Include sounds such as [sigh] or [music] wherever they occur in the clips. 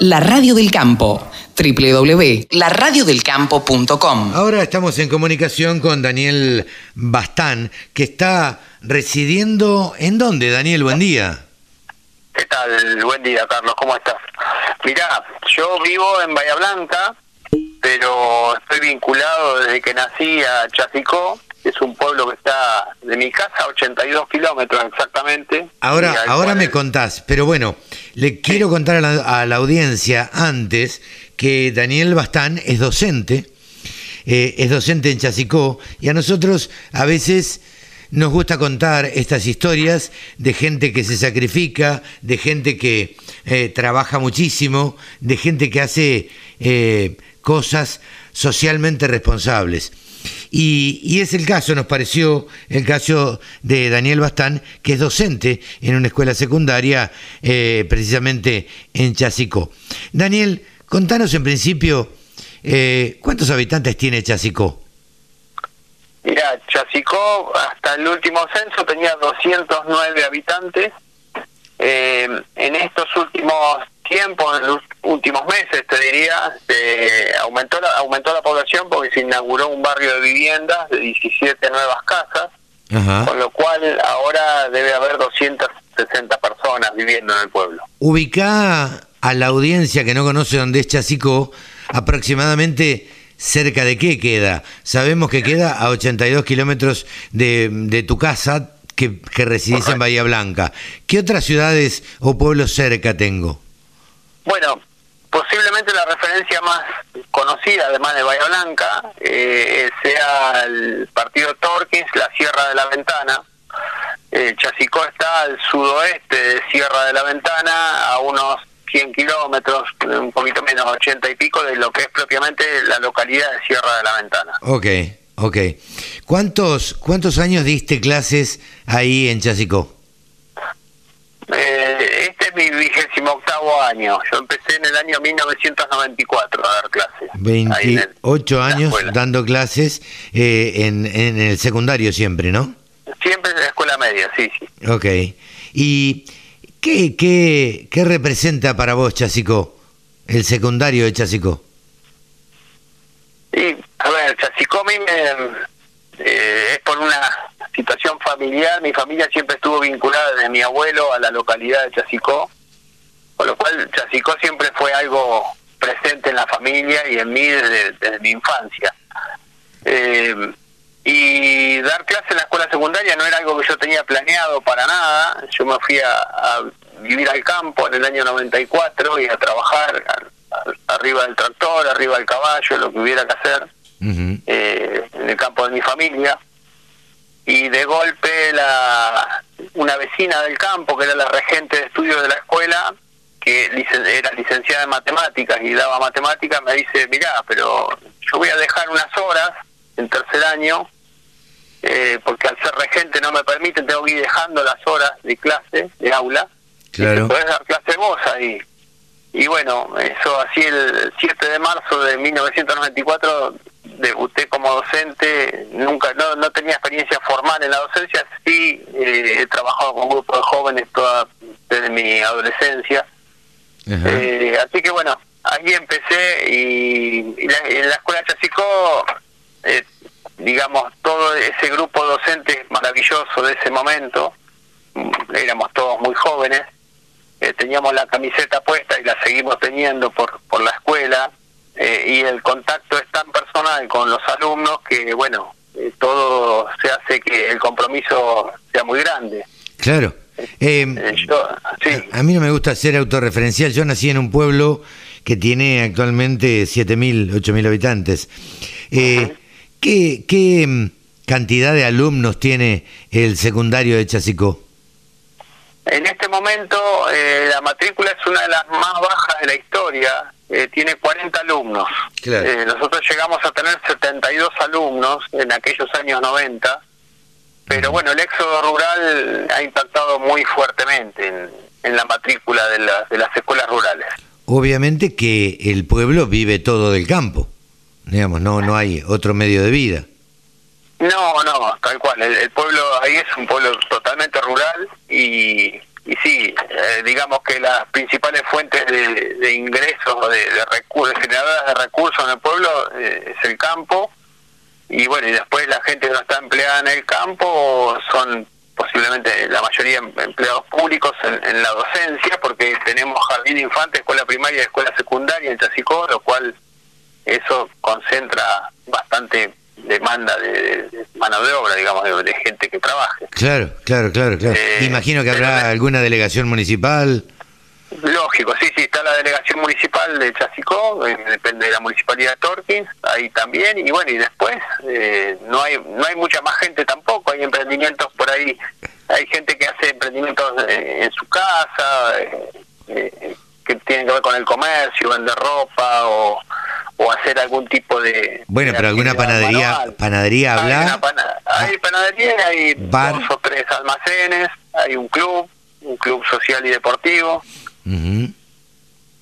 La Radio del Campo, www.laradiodelcampo.com. Ahora estamos en comunicación con Daniel Bastán, que está residiendo en dónde, Daniel, buen día. ¿Qué tal? Buen día, Carlos, ¿cómo estás? Mirá, yo vivo en Bahía Blanca, pero estoy vinculado desde que nací a Chasicó, que es un pueblo que está de mi casa a 82 kilómetros exactamente. Ahora, ahora cual- me contás, pero bueno, le quiero contar a la, audiencia antes que Daniel Bastán es docente, eh, es docente en Chasicó, y a nosotros a veces nos gusta contar estas historias de gente que se sacrifica, de gente que eh, trabaja muchísimo, de gente que hace eh, cosas socialmente responsables. Y, y es el caso, nos pareció el caso de Daniel Bastán, que es docente en una escuela secundaria, eh, precisamente en Chasicó. Daniel, contanos en principio, eh, ¿cuántos habitantes tiene Chasicó? Mira, Chasicó hasta el último censo tenía 209 habitantes. Eh, en estos últimos tiempos, en los últimos meses, te diría, se aumentó la, aumentó la población porque se inauguró un barrio de viviendas de 17 nuevas casas, Ajá. con lo cual ahora debe haber 260 personas viviendo en el pueblo. Ubicá a la audiencia que no conoce dónde es Chasicó, aproximadamente cerca de qué queda. Sabemos que queda a 82 kilómetros de, de tu casa, que, que residís en. Bahía Blanca. ¿Qué otras ciudades o pueblos cerca tengo? Bueno, posiblemente la referencia más conocida, además de Bahía Blanca, eh, sea el partido Torquins, la Sierra de la Ventana. Eh, Chasicó está al sudoeste de Sierra de la Ventana, a unos 100 kilómetros, un poquito menos, 80 y pico, de lo que es propiamente la localidad de Sierra de la Ventana. Ok, ok. ¿Cuántos, cuántos años diste clases ahí en Chasicó? Eh, este es mi vigésimo octavo año. Yo empecé en el año 1994 a dar clases. ahí en el- 28 en la años dando clases eh, en, en el secundario siempre, ¿no? Siempre en la escuela media, sí, sí. Ok. ¿Y qué, qué, qué representa para vos Chasicó? El secundario de Chasicó. Y, a ver, Chasicó a mí me, eh, es por una situación familiar. Mi familia siempre estuvo vinculada desde mi abuelo a la localidad de Chasicó, con lo cual Chasicó siempre fue algo presente en la familia y en mí desde, desde mi infancia. Eh, y dar clase en la escuela secundaria no era algo que yo tenía planeado para nada. Yo me fui a, a vivir al campo en el año 94 y a trabajar a- a- arriba del tractor, arriba del caballo, lo que hubiera que hacer eh, en el campo de mi familia. Y de golpe la una vecina del campo, que era la regente de estudios de la escuela, que licen- era licenciada en matemáticas y daba matemáticas, me dice, mirá, pero yo voy a dejar unas horas en tercer año, eh, porque al ser regente no me permiten, tengo que ir dejando las horas de clase, de aula. Claro. Y podés dar clase vos ahí. Y bueno, eso así el 7 de marzo de 1994 debuté como docente, nunca no, no tenía experiencia formal en la docencia, sí eh, he trabajado con grupos de jóvenes toda desde mi adolescencia. Eh, así que bueno, ahí empecé y, y la- en la escuela Chasicó, eh, digamos, todo ese grupo docente maravilloso de ese momento, mm, éramos todos muy jóvenes, eh, teníamos la camiseta puesta y la seguimos teniendo por, por la escuela, eh, y el contacto es tan personal con los alumnos que, bueno, eh, todo se hace que el compromiso sea muy grande. Claro. Eh, Eh, yo, sí. a, a mí no me gusta ser autorreferencial. Yo nací en un pueblo que tiene actualmente 7.000, 8.000 habitantes. Eh, ¿qué, qué, mm, cantidad de alumnos tiene el secundario de Chasicó? En este momento eh, la matrícula es una de las más bajas de la historia, eh, tiene 40 alumnos. Claro. Eh, nosotros llegamos a tener 72 alumnos en aquellos años 90, pero bueno, el éxodo rural ha impactado muy fuertemente en, en la matrícula de, las de las escuelas rurales. Obviamente que el pueblo vive todo del campo. Digamos, no, no hay otro medio de vida. No, no, tal cual. El, el pueblo ahí es un pueblo totalmente rural y y sí, eh, digamos que las principales fuentes de, de ingresos, de, de recursos, generadoras de recursos en el pueblo eh, es el campo, y bueno, y después la gente que no está empleada en el campo son posiblemente la mayoría em- empleados públicos en, la docencia, porque tenemos jardín de infantes, escuela primaria y escuela secundaria en Chasicó, lo cual eso concentra bastante demanda de, mano de obra, digamos, de, de gente que trabaje. Claro, claro, claro, claro. Eh, Imagino que habrá alguna delegación municipal. Lógico, sí, sí, está la delegación municipal de Chasicó, eh, depende de la municipalidad de Torquín, ahí también, y bueno, y después eh, no hay no hay mucha más gente tampoco, hay emprendimientos por ahí, hay gente que hace emprendimientos eh, en su casa, eh, eh, que tienen que ver con el comercio, vender ropa o, o hacer algún tipo de... Bueno, de pero alguna panadería, manual. panadería Hay, habla. pana- hay panadería, hay Bar. dos o tres almacenes, hay un club, un club social y deportivo.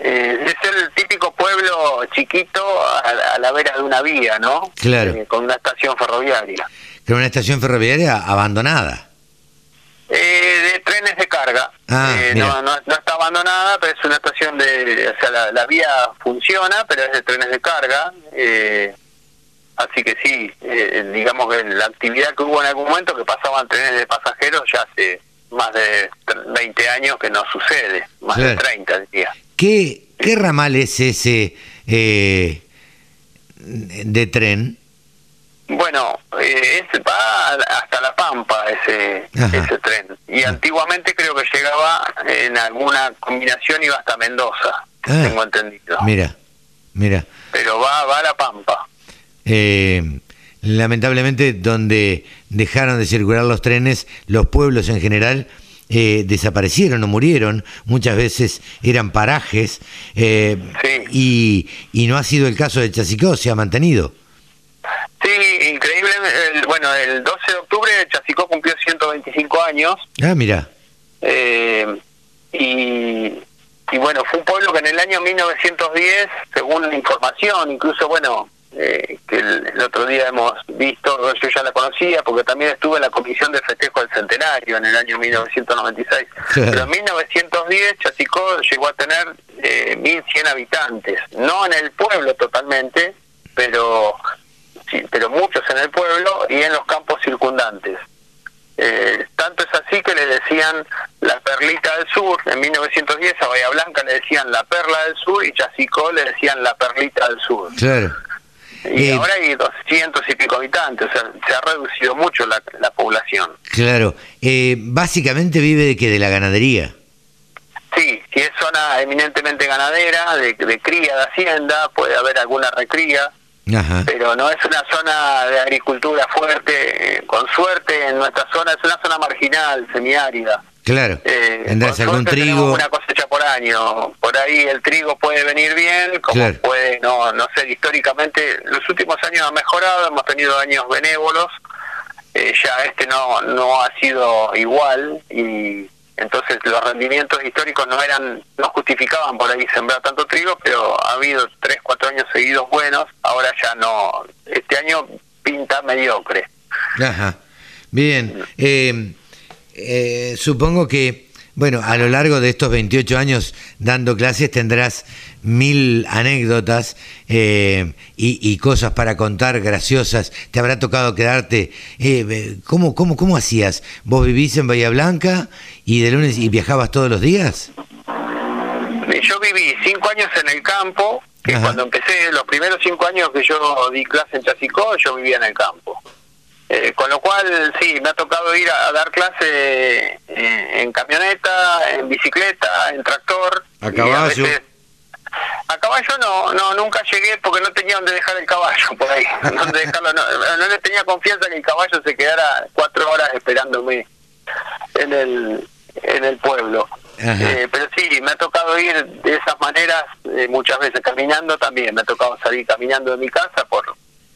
Eh, es el típico pueblo chiquito a, la- a la vera de una vía, ¿no? Claro. Eh, con una estación ferroviaria. Pero una estación ferroviaria abandonada. Eh, de trenes de carga. Ah, Eh, no, no, no abandonada, pero es una estación de... O sea, la, la vía funciona, pero es de trenes de carga. Eh, así que sí, eh, digamos que la actividad que hubo en algún momento que pasaban trenes de pasajeros ya hace más de tr- 20 años que no sucede. Más de Claro. 30 diría. ¿Qué, qué ramal es ese eh, de tren? Bueno, eh, es, va hasta La Pampa ese, Ajá. ese tren. Y Ah. antiguamente creo que llegaba en alguna combinación, iba hasta Mendoza, Ah. tengo entendido. Mira, mira. Pero va, va a La Pampa. Eh, lamentablemente, donde dejaron de circular los trenes, los pueblos en general eh, desaparecieron o murieron. Muchas veces eran parajes. eh, Sí. y, y no ha sido el caso de Chasicó, se ha mantenido. Sí, increíble. el- bueno, el 12 de octubre Chasicó cumplió 125 años. Ah, mira. Eh, y, y bueno, fue un pueblo que en el año 1910, según la información, incluso bueno, eh, que el, el otro día hemos visto, yo ya la conocía porque también estuve en la comisión de festejo del centenario en el año 1996. Pero en 1910 Chasicó llegó a tener eh, 1.100 habitantes, no en el pueblo totalmente, pero pero muchos en el pueblo y en los campos circundantes. Eh, tanto es así que le decían la perlita del sur, en 1910 a Bahía Blanca le decían la perla del sur y Chasicó le decían la perlita del sur. Claro. Y Eh, ahora hay 200 y pico habitantes, o sea, se ha reducido mucho la, la población. Claro. Eh, básicamente vive de que de la ganadería. Sí, si es zona eminentemente ganadera, de, de cría, de hacienda, puede haber alguna recría, Ajá. pero no es una zona de agricultura fuerte. eh, con suerte, en nuestra zona es una zona marginal, semiárida. Claro. Eh, con algún trigo. Una cosecha por año. Por ahí el trigo puede venir bien, como Claro. puede, no, no sé, históricamente, los últimos años ha mejorado, hemos tenido años benévolos, eh, ya este no, no ha sido igual y entonces los rendimientos históricos no eran, no justificaban por ahí sembrar tanto trigo, pero ha habido tres, cuatro años seguidos buenos, ahora ya no, este año pinta mediocre. Ajá. Bien. Eh, eh, supongo que, bueno, a lo largo de estos 28 años dando clases tendrás mil anécdotas eh, y, y cosas para contar graciosas. Te habrá tocado quedarte. Eh, ¿cómo, cómo, ¿Cómo hacías? ¿Vos vivís en Bahía Blanca y de lunes y viajabas todos los días? Yo viví cinco años en el campo, que Ajá. cuando empecé, los primeros cinco años que yo di clase en Chasicó, yo vivía en el campo. Eh, con lo cual, sí, me ha tocado ir a, a dar clase eh, en camioneta, en bicicleta, en tractor. A y caballo. veces- a caballo no, no, nunca llegué porque no tenía donde dejar el caballo por ahí. [laughs] Donde dejarlo, no, no le tenía confianza que el caballo se quedara cuatro horas esperándome en el, en el pueblo. Eh, pero sí, me ha tocado ir de esas maneras eh, muchas veces caminando también. Me ha tocado salir caminando de mi casa por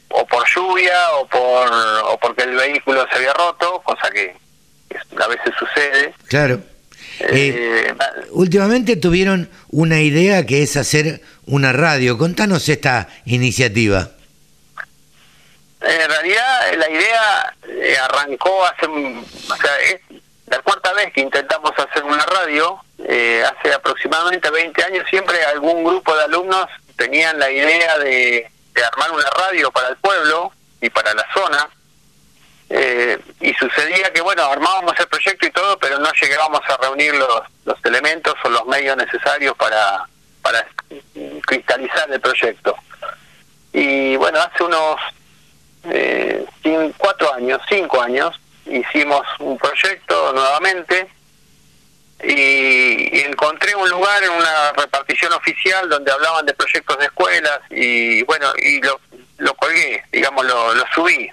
o por lluvia o por o porque el vehículo se había roto, cosa que, que a veces sucede. Claro. Eh, Eh, últimamente tuvieron una idea que es hacer una radio. Contanos esta iniciativa. En realidad la idea eh, arrancó hace, un- o sea, es- la cuarta vez que intentamos hacer una radio, eh, hace aproximadamente 20 años, siempre algún grupo de alumnos tenían la idea de, de armar una radio para el pueblo y para la zona. Eh, y sucedía que, bueno, armábamos el proyecto y todo, pero no llegábamos a reunir los, los elementos o los medios necesarios para, para cristalizar el proyecto. Y bueno, hace unos eh, cuatro años, cinco años, hicimos un proyecto nuevamente y, encontré un lugar en una repartición oficial donde hablaban de proyectos de escuelas y bueno, y lo, lo colgué, digamos, lo, lo subí.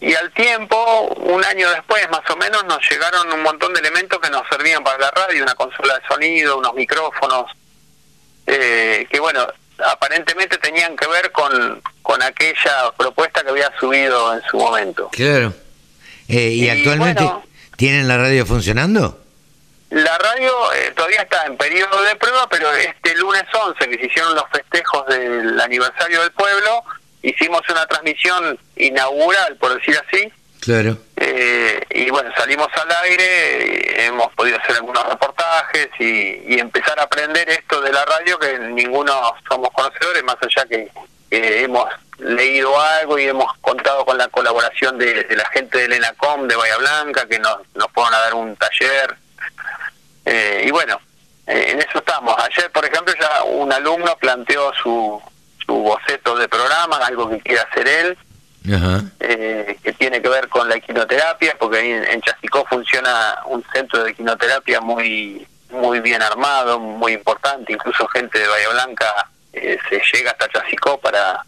Y al tiempo, un año después más o menos, nos llegaron un montón de elementos que nos servían para la radio, una consola de sonido, unos micrófonos, eh, que bueno, aparentemente tenían que ver con, con aquella propuesta que había subido en su momento. Claro. Eh, ¿Y, Y actualmente bueno. tienen la radio funcionando? La radio eh, todavía está en periodo de prueba, pero este lunes 11, que se hicieron los festejos del aniversario del pueblo, hicimos una transmisión inaugural, por decir así, Claro. Eh, y bueno, salimos al aire, hemos podido hacer algunos reportajes y, y empezar a aprender esto de la radio que ninguno somos conocedores, más allá que, hemos leído algo y hemos contado con la colaboración de, de la gente del ENACOM de Bahía Blanca, que nos, nos fueron a dar un taller. Eh, y bueno, eh, en eso estamos. Ayer, por ejemplo, ya un alumno planteó su, su boceto de programa, algo que quiere hacer él Ajá. eh, que tiene que ver con la equinoterapia, porque ahí en, en Chasicó funciona un centro de equinoterapia muy muy bien armado, muy importante, incluso gente de Bahía Blanca eh, se llega hasta Chasicó para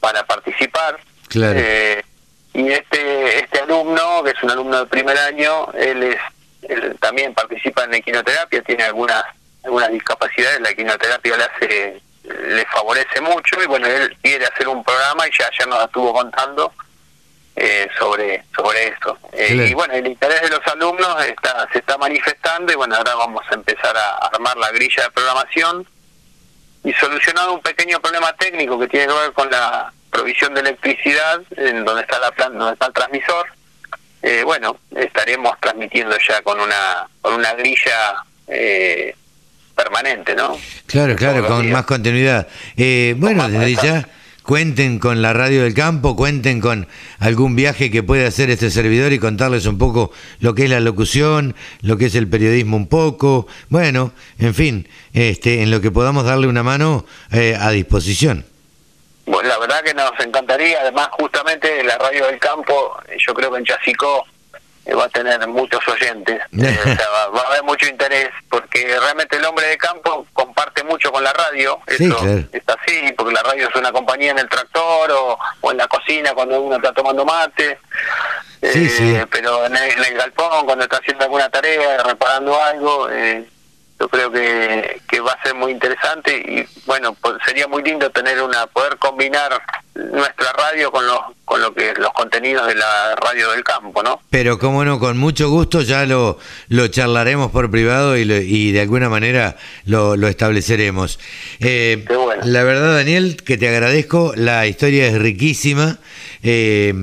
para participar. Claro. Eh, y este este alumno, que es un alumno de primer año, él es él también participa en la equinoterapia, tiene algunas algunas discapacidades, la equinoterapia le hace le favorece mucho y bueno, él quiere hacer un programa y ya, ya nos estuvo contando eh, sobre sobre eso. Eh. Y bueno, el interés de los alumnos está se está manifestando y bueno, ahora vamos a empezar a armar la grilla de programación y solucionado un pequeño problema técnico que tiene que ver con la provisión de electricidad en donde está la planta, donde está el transmisor. Eh, bueno, estaremos transmitiendo ya con una con una grilla eh, permanente, ¿no? Claro, claro, Todos con más continuidad. Eh, bueno, más desde ya cuenten con la radio del campo, cuenten con algún viaje que puede hacer este servidor y contarles un poco lo que es la locución, lo que es el periodismo un poco, bueno, en fin, este, en lo que podamos darle una mano eh, a disposición. Bueno, la verdad que nos encantaría, además justamente la radio del campo, yo creo que en Chasicó va a tener muchos oyentes, [laughs] Eh, o sea, va, va a haber mucho interés, porque realmente el hombre de campo comparte mucho con la radio, Sí, eso claro. es así, porque la radio es una compañía en el tractor o, o en la cocina cuando uno está tomando mate, Sí, Eh, sí. pero en el, en el galpón cuando está haciendo alguna tarea, reparando algo, eh, yo creo que, que va a ser muy interesante y bueno pues sería muy lindo tener una poder combinar nuestra radio con los con lo que los contenidos de la radio del campo no Pero cómo no, con mucho gusto ya lo, lo charlaremos por privado y, lo- y de alguna manera lo, lo estableceremos. Eh, Qué bueno. La verdad, Daniel, que te agradezco, la historia es riquísima eh,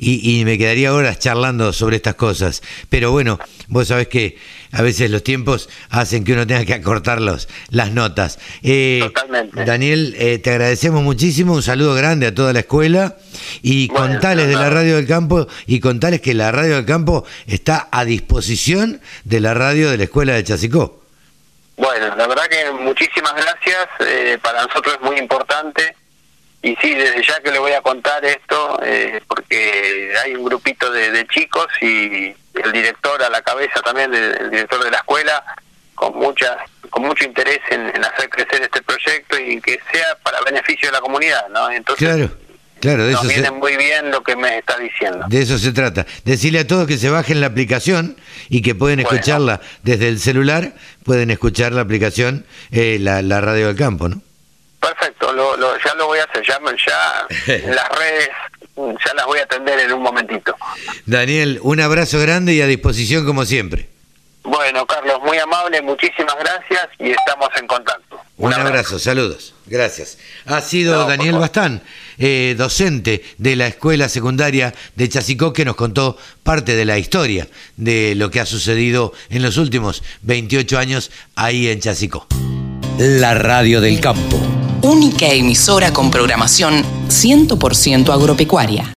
y, y me quedaría horas charlando sobre estas cosas. Pero bueno, vos sabés que a veces los tiempos hacen que uno tenga que acortar los, las notas. Eh, Totalmente. Daniel, eh, te agradecemos muchísimo, un saludo grande a toda la escuela y Bueno, contales de la radio del campo y contales que la radio del campo está a disposición de la radio de la escuela de Chasicó. bueno la verdad que muchísimas gracias eh, para nosotros es muy importante y sí desde ya que le voy a contar esto eh, porque hay un grupito de, de chicos y el director a la cabeza también del el director de la escuela con muchas con mucho interés en, en hacer crecer este proyecto y que sea para beneficio de la comunidad no entonces Claro, claro, de nos eso, se, viene muy bien lo que me está diciendo de eso se trata. Decirle a todos que se bajen la aplicación y que pueden Bueno. escucharla desde el celular, pueden escuchar la aplicación, eh, la, la radio del campo, ¿no? perfecto lo, lo- ya lo voy a hacer ya, ya [laughs] las redes ya las voy a atender en un momentito Daniel, un abrazo grande y a disposición como siempre. bueno Carlos muy amable muchísimas gracias y estamos en contacto Un abrazo, saludos. Gracias. Ha sido No, Daniel. Bastán, eh, docente de la escuela secundaria de Chasicó, que nos contó parte de la historia de lo que ha sucedido en los últimos 28 años ahí en Chasicó. La radio del campo. Única emisora con programación 100% agropecuaria.